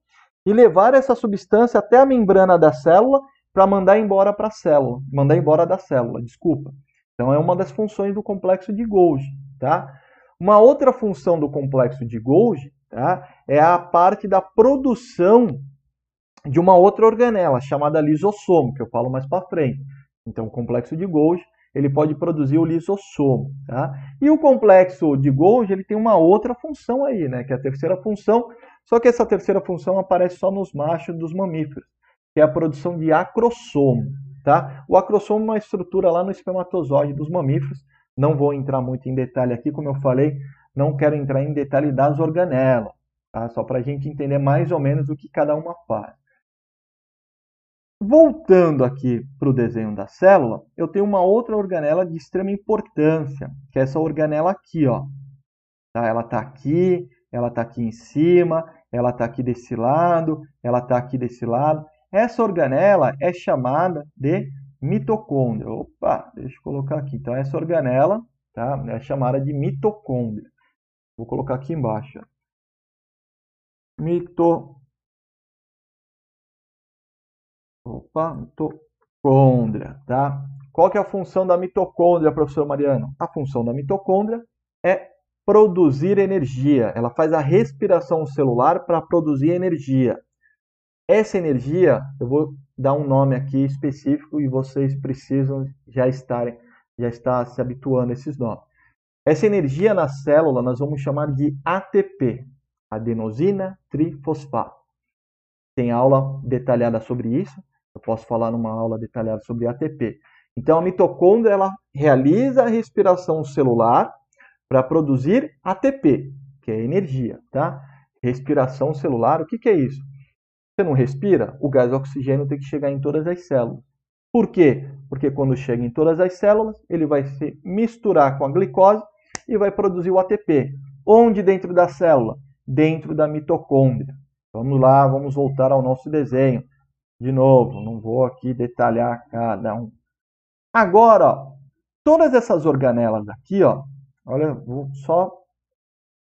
e levar essa substância até a membrana da célula para mandar embora para a célula, mandar embora da célula, desculpa. Então é uma das funções do complexo de Golgi, tá? Uma outra função do complexo de Golgi tá, é a parte da produção de uma outra organela, chamada lisossomo, que eu falo mais para frente. Então, o complexo de Golgi ele pode produzir o lisossomo. Tá? E o complexo de Golgi ele tem uma outra função aí, né, que é a terceira função, só que essa terceira função aparece só nos machos dos mamíferos, que é a produção de acrossomo. Tá? O acrossomo é uma estrutura lá no espermatozoide dos mamíferos, não vou entrar muito em detalhe aqui, como eu falei, não quero entrar em detalhe das organelas, tá? só para a gente entender mais ou menos o que cada uma faz. Voltando aqui para o desenho da célula, eu tenho uma outra organela de extrema importância, que é essa organela aqui. Ó. Tá? Ela está aqui, ela está aqui em cima, ela está aqui desse lado, ela está aqui desse lado. Essa organela é chamada de mitocôndria. Opa, deixa eu colocar aqui. Então, essa organela tá, é chamada de mitocôndria. Vou colocar aqui embaixo. Mito... Opa, mitocôndria, tá? Qual que é a função da mitocôndria, professor Mariano? A função da mitocôndria é produzir energia. Ela faz a respiração celular para produzir energia. Essa energia, eu vou dar um nome aqui específico e vocês precisam já estarem já estar se habituando a esses nomes. Essa energia na célula nós vamos chamar de ATP, adenosina trifosfato. Tem aula detalhada sobre isso, eu posso falar numa aula detalhada sobre ATP. Então a mitocôndria ela realiza a respiração celular para produzir ATP, que é energia, tá? Respiração celular, o que, que é isso? Você não respira, o gás oxigênio tem que chegar em todas as células. Por quê? Porque quando chega em todas as células, ele vai se misturar com a glicose e vai produzir o ATP. Onde dentro da célula? Dentro da mitocôndria. Vamos lá, vamos voltar ao nosso desenho. De novo, não vou aqui detalhar cada um. Agora, ó, todas essas organelas aqui, ó, olha, só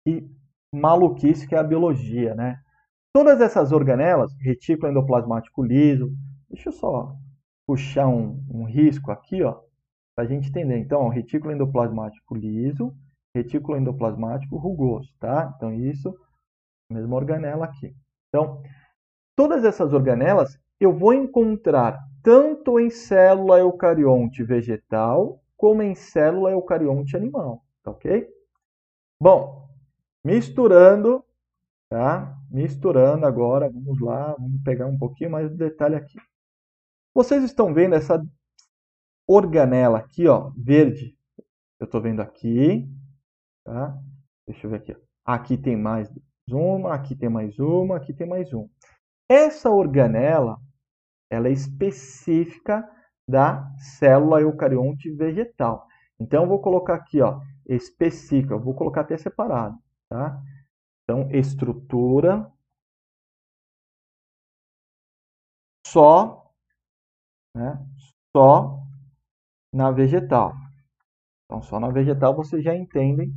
que maluquice que é a biologia, né? Todas essas organelas, retículo endoplasmático liso, deixa eu só puxar um, um risco aqui, ó, para a gente entender. Então, retículo endoplasmático liso, retículo endoplasmático rugoso, tá? Então, isso, mesma organela aqui. Então, todas essas organelas eu vou encontrar tanto em célula eucarionte vegetal como em célula eucarionte animal, tá ok? Bom, misturando tá? Misturando agora, vamos lá, vamos pegar um pouquinho mais de detalhe aqui. Vocês estão vendo essa organela aqui, ó, verde. Eu estou vendo aqui, tá? Deixa eu ver aqui. Aqui tem mais uma, aqui tem mais uma, aqui tem mais uma. Essa organela, ela é específica da célula eucarionte vegetal. Então, eu vou colocar aqui, ó, específica, eu vou colocar até separado, tá? Então, estrutura só, né, só na vegetal. Então, só na vegetal vocês já entendem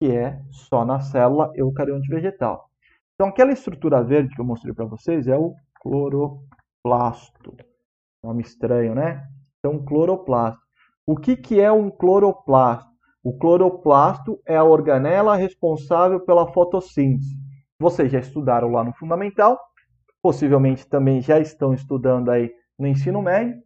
que é só na célula eucarionte vegetal. Então, aquela estrutura verde que eu mostrei para vocês é o cloroplasto. Nome estranho, né? Então, cloroplasto. O que, que é um cloroplasto? O cloroplasto é a organela responsável pela fotossíntese. Vocês já estudaram lá no fundamental, possivelmente também já estão estudando aí no ensino médio.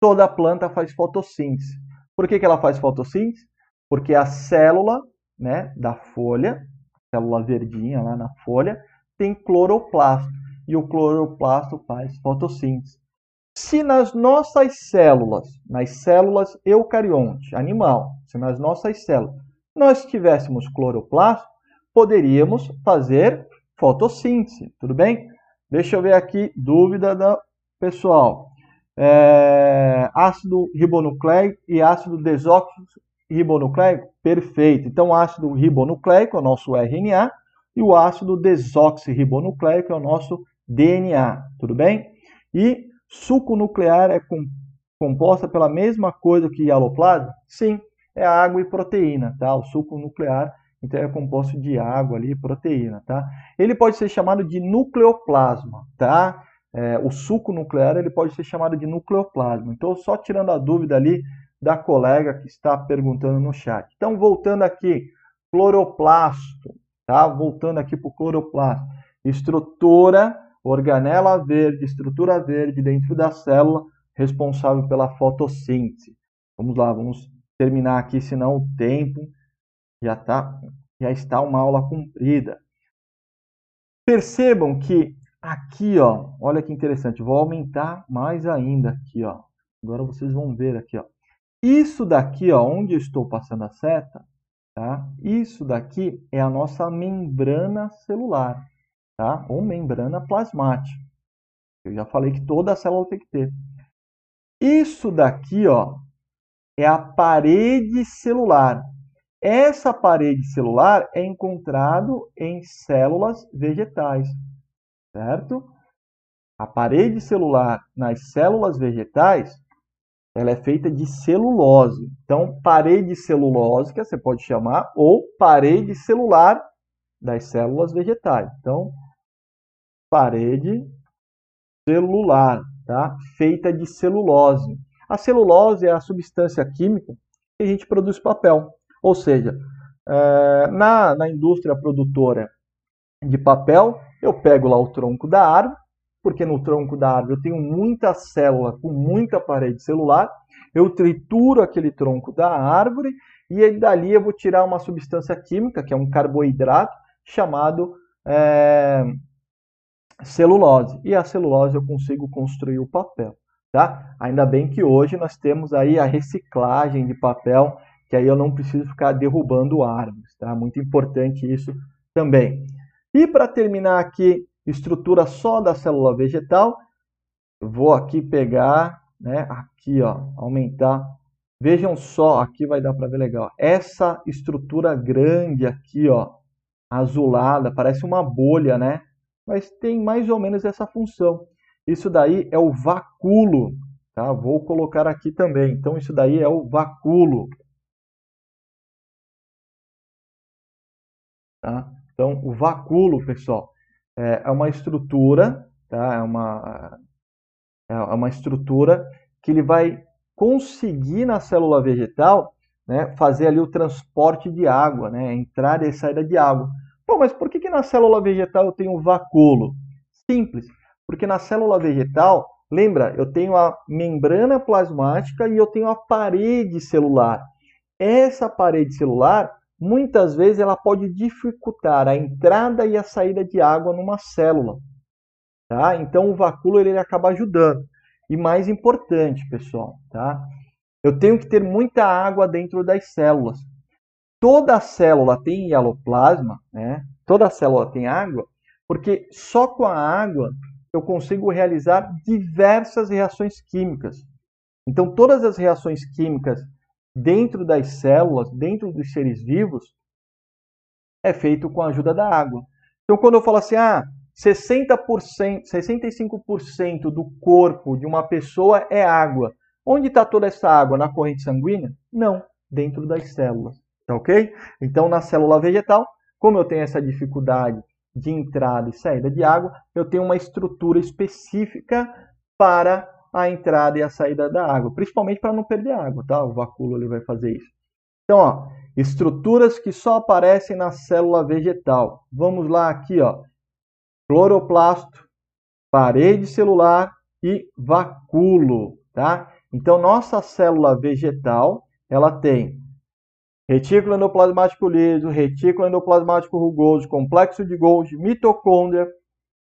Toda planta faz fotossíntese. Por que, que ela faz fotossíntese? Porque a célula né, da folha, célula verdinha lá na folha, tem cloroplasto. E o cloroplasto faz fotossíntese. Se nas nossas células, nas células eucarionte, animal, se nas nossas células nós tivéssemos cloroplasto, poderíamos fazer fotossíntese, tudo bem? Deixa eu ver aqui, dúvida da pessoal. É, ácido ribonucleico e ácido desoxirribonucleico? Perfeito. Então, ácido ribonucleico é o nosso RNA e o ácido desoxirribonucleico é o nosso DNA, tudo bem? E Suco nuclear é composta pela mesma coisa que aloplasma? Sim, é água e proteína, tá? O suco nuclear então é composto de água ali e proteína, tá? Ele pode ser chamado de nucleoplasma, tá? É, o suco nuclear ele pode ser chamado de nucleoplasma. Então, só tirando a dúvida ali da colega que está perguntando no chat. Então, voltando aqui, cloroplasto, tá? Voltando aqui para o cloroplasto. Estrutura organela verde, estrutura verde dentro da célula, responsável pela fotossíntese. Vamos lá, vamos terminar aqui, senão o tempo já, tá, já está uma aula comprida. Percebam que aqui, ó, olha que interessante, vou aumentar mais ainda aqui, ó. Agora vocês vão ver aqui, ó. Isso daqui, ó, onde eu estou passando a seta, tá? Isso daqui é a nossa membrana celular tá? ou membrana plasmática. Eu já falei que toda célula tem que ter. Isso daqui ó, é a parede celular. Essa parede celular é encontrado em células vegetais, certo? A parede celular nas células vegetais, ela é feita de celulose. Então, parede celulósica você pode chamar ou parede celular das células vegetais. Então, parede celular, tá? feita de celulose. A celulose é a substância química que a gente produz papel. Ou seja, é, na, na indústria produtora de papel, eu pego lá o tronco da árvore, porque no tronco da árvore eu tenho muita célula com muita parede celular, eu trituro aquele tronco da árvore e aí, dali eu vou tirar uma substância química, que é um carboidrato, chamado é, celulose. E a celulose eu consigo construir o papel. Tá? Ainda bem que hoje nós temos aí a reciclagem de papel, que aí eu não preciso ficar derrubando árvores. Tá? Muito importante isso também. E para terminar aqui, estrutura só da célula vegetal, vou aqui pegar, né, aqui ó, aumentar. Vejam só, aqui vai dar para ver legal. Essa estrutura grande aqui, ó, azulada, parece uma bolha, né? Mas tem mais ou menos essa função. Isso daí é o vacúolo, tá? Vou colocar aqui também. Então, isso daí é o vacúolo. Tá? Então, o vacúolo, pessoal, é, é uma estrutura, tá? É uma, é uma estrutura que ele vai conseguir na célula vegetal né, fazer ali o transporte de água, né, entrada e saída de água. Pô, mas por que, que na célula vegetal eu tenho vacúolo? Simples, porque na célula vegetal, lembra, eu tenho a membrana plasmática e eu tenho a parede celular. Essa parede celular muitas vezes ela pode dificultar a entrada e a saída de água numa célula. Tá? Então o vacúolo ele acaba ajudando. E mais importante, pessoal, tá? Eu tenho que ter muita água dentro das células. Toda célula tem hialoplasma, né? Toda célula tem água, porque só com a água eu consigo realizar diversas reações químicas. Então, todas as reações químicas dentro das células, dentro dos seres vivos, é feito com a ajuda da água. Então, quando eu falo assim, ah, 60%, 65% do corpo de uma pessoa é água. Onde está toda essa água? Na corrente sanguínea? Não, dentro das células. Tá ok? Então, na célula vegetal, como eu tenho essa dificuldade de entrada e saída de água, eu tenho uma estrutura específica para a entrada e a saída da água, principalmente para não perder água, tá? O vacúolo ele vai fazer isso. Então, ó, estruturas que só aparecem na célula vegetal. Vamos lá aqui, ó. Cloroplasto, parede celular e vacúolo, tá? Então, nossa célula vegetal, ela tem retículo endoplasmático liso, retículo endoplasmático rugoso, complexo de Golgi, mitocôndria,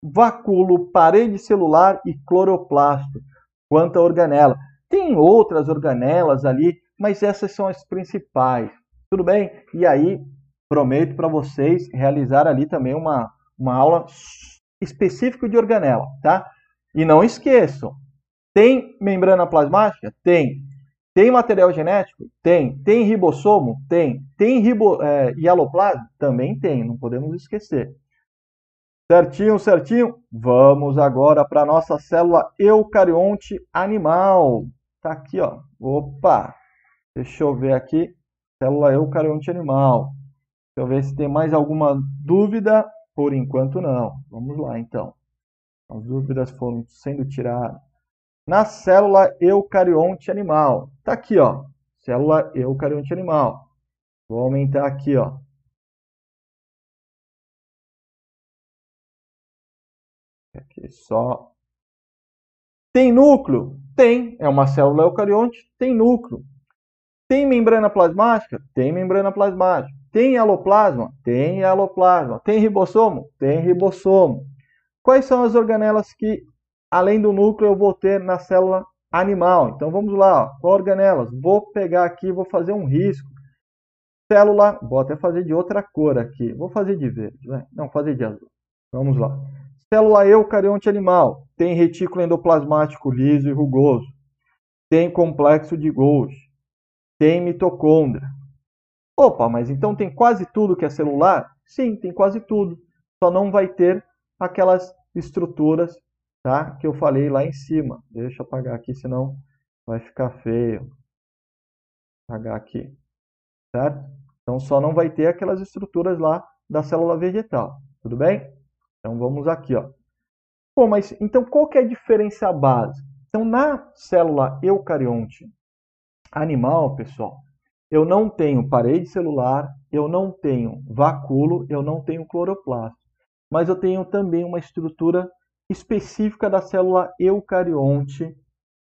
vacúolo, parede celular e cloroplasto. Quanta organela. Tem outras organelas ali, mas essas são as principais. Tudo bem? E aí, prometo para vocês realizar ali também uma, uma aula específica de organela, tá? E não esqueçam, tem membrana plasmática? Tem. Tem material genético? Tem. Tem ribossomo? Tem. Tem ribo, é, hialoplasma? Também tem, não podemos esquecer. Certinho, certinho? Vamos agora para a nossa célula eucarionte animal. Tá aqui, ó. Opa! Deixa eu ver aqui. Célula eucarionte animal. Deixa eu ver se tem mais alguma dúvida. Por enquanto, não. Vamos lá, então. As dúvidas foram sendo tiradas na célula eucarionte animal. Está aqui, ó, célula eucarionte animal. Vou aumentar aqui, ó. Aqui só. Tem núcleo? Tem. É uma célula eucarionte, tem núcleo. Tem membrana plasmática? Tem membrana plasmática. Tem aloplasma? Tem aloplasma. Tem ribossomo? Tem ribossomo. Quais são as organelas que além do núcleo, eu vou ter na célula animal. Então vamos lá, ó, organelas? Vou pegar aqui, vou fazer um risco. Célula, vou até fazer de outra cor aqui. Vou fazer de verde, né? não, fazer de azul. Vamos lá. Célula eucarionte animal tem retículo endoplasmático liso e rugoso. Tem complexo de Golgi. Tem mitocôndria. Opa, mas então tem quase tudo que é celular? Sim, tem quase tudo. Só não vai ter aquelas estruturas tá? Que eu falei lá em cima. Deixa eu apagar aqui, senão vai ficar feio. Apagar aqui, certo? Então só não vai ter aquelas estruturas lá da célula vegetal, tudo bem? Então vamos aqui, ó. Bom, mas então qual que é a diferença base? Então na célula eucarionte animal, pessoal, eu não tenho parede celular, eu não tenho vacúolo, eu não tenho cloroplasto, mas eu tenho também uma estrutura específica da célula eucarionte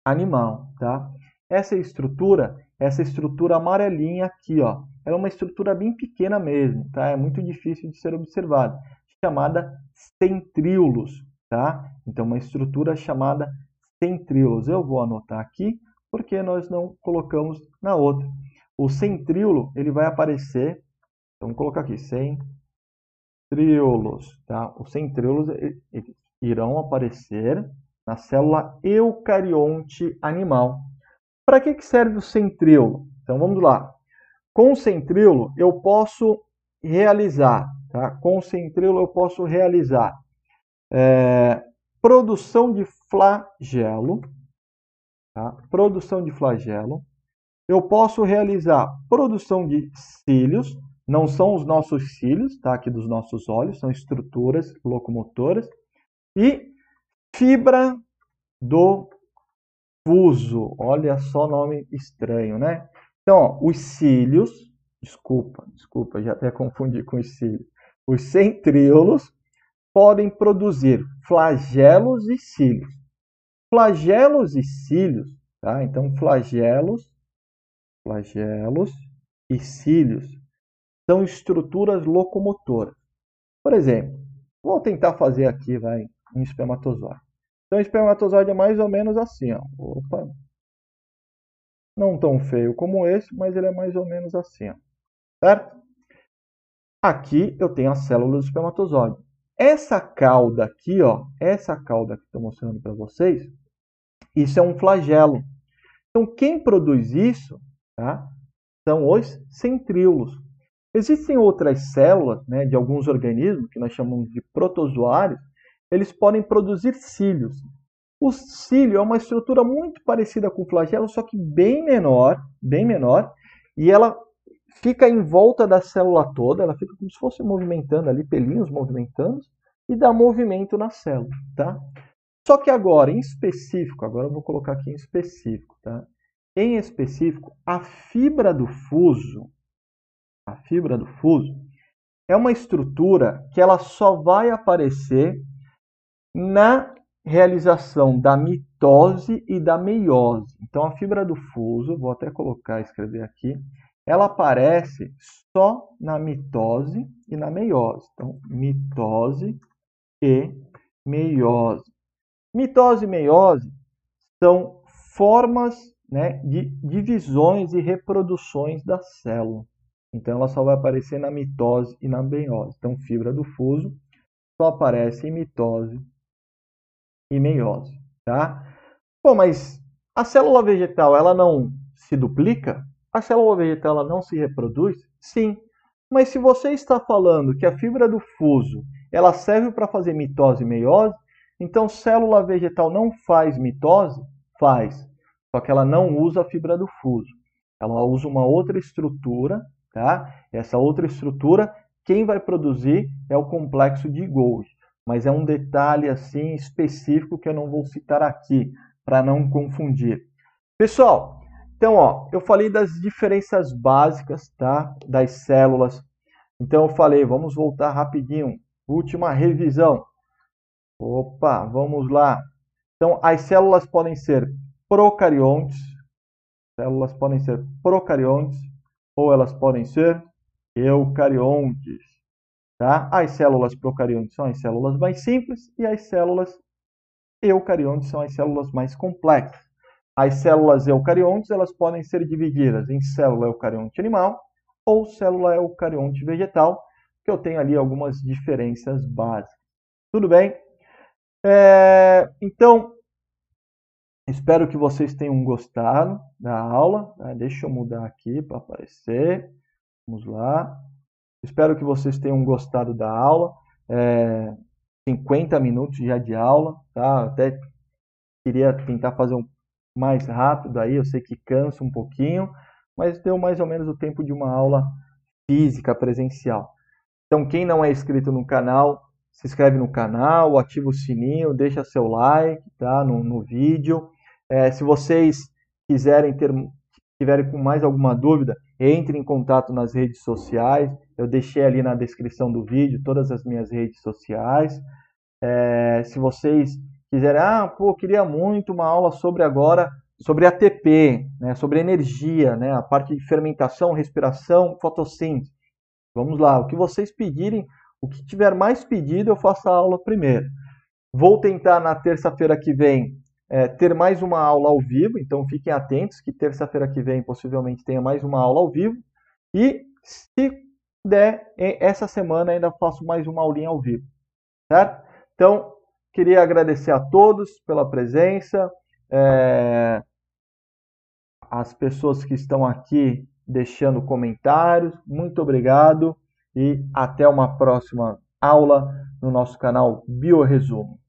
animal, tá? Essa estrutura, essa estrutura amarelinha aqui, ó, ela é uma estrutura bem pequena mesmo, tá? É muito difícil de ser observada, chamada centríolos, tá? Então, uma estrutura chamada centríolos. Eu vou anotar aqui, porque nós não colocamos na outra. O centríolo, ele vai aparecer, então, vamos colocar aqui, centríolos, tá? O centríolos, ele, irão aparecer na célula eucarionte animal. Para que, que serve o centríolo? Então vamos lá. Com o centríolo eu posso realizar, tá? com o centríolo eu posso realizar é, produção de flagelo, tá? produção de flagelo. Eu posso realizar produção de cílios, não são os nossos cílios, tá? aqui dos nossos olhos, são estruturas locomotoras. E fibra do fuso. Olha só nome estranho, né? Então, ó, os cílios, desculpa, desculpa, já até confundi com os cílios. Os centríolos podem produzir flagelos e cílios. Flagelos e cílios, tá? Então, flagelos, flagelos e cílios são estruturas locomotoras. Por exemplo, vou tentar fazer aqui vai, um espermatozoide. Então, o espermatozoide é mais ou menos assim. Ó. Opa. Não tão feio como esse, mas ele é mais ou menos assim. Ó. Certo? Aqui eu tenho a célula do espermatozoide. Essa cauda aqui, ó, essa cauda que estou mostrando para vocês, isso é um flagelo. Então, quem produz isso tá, são os centríolos. Existem outras células né, de alguns organismos, que nós chamamos de protozoários, eles podem produzir cílios. O cílio é uma estrutura muito parecida com o flagelo, só que bem menor, bem menor, e ela fica em volta da célula toda, ela fica como se fosse movimentando ali, pelinhos movimentando, e dá movimento na célula, tá? Só que agora, em específico, agora eu vou colocar aqui em específico, tá? Em específico, a fibra do fuso, a fibra do fuso, é uma estrutura que ela só vai aparecer na realização da mitose e da meiose. Então, a fibra do fuso, vou até colocar, escrever aqui, ela aparece só na mitose e na meiose. Então, mitose e meiose. Mitose e meiose são formas né, de divisões e reproduções da célula. Então, ela só vai aparecer na mitose e na meiose. Então, fibra do fuso só aparece em mitose e meiose. Tá? Bom, mas a célula vegetal ela não se duplica? A célula vegetal ela não se reproduz? Sim. Mas se você está falando que a fibra do fuso ela serve para fazer mitose e meiose, então célula vegetal não faz mitose? Faz. Só que ela não usa a fibra do fuso. Ela usa uma outra estrutura, tá? Essa outra estrutura, quem vai produzir é o complexo de Golgi. Mas é um detalhe assim específico que eu não vou citar aqui, para não confundir. Pessoal, então, ó, eu falei das diferenças básicas, tá? Das células. Então, eu falei, vamos voltar rapidinho. Última revisão. Opa, vamos lá. Então, as células podem ser procariontes. Células podem ser procariontes ou elas podem ser eucariontes. Tá? As células procariontes são as células mais simples e as células eucariontes são as células mais complexas. As células eucariontes elas podem ser divididas em célula eucarionte animal ou célula eucarionte vegetal, que eu tenho ali algumas diferenças básicas. Tudo bem? É, então, espero que vocês tenham gostado da aula. Tá? Deixa eu mudar aqui para aparecer. Vamos lá. Espero que vocês tenham gostado da aula. É, 50 minutos já de aula, tá? Até queria tentar fazer um mais rápido aí, eu sei que cansa um pouquinho, mas deu mais ou menos o tempo de uma aula física presencial. Então, quem não é inscrito no canal, se inscreve no canal, ativa o sininho, deixa seu like tá, no, no vídeo. É, se vocês quiserem ter, tiverem com mais alguma dúvida, entre em contato nas redes sociais. Eu deixei ali na descrição do vídeo todas as minhas redes sociais. É, se vocês quiserem, ah, pô, queria muito uma aula sobre agora, sobre ATP, né, sobre energia, né, a parte de fermentação, respiração, fotossíntese. Vamos lá, o que vocês pedirem, o que tiver mais pedido, eu faço a aula primeiro. Vou tentar na terça-feira que vem é, ter mais uma aula ao vivo, então fiquem atentos que terça-feira que vem possivelmente tenha mais uma aula ao vivo. E se der, essa semana ainda faço mais uma aulinha ao vivo, certo? Então, Queria agradecer a todos pela presença, é, as pessoas que estão aqui deixando comentários, muito obrigado e até uma próxima aula no nosso canal Bioresumo.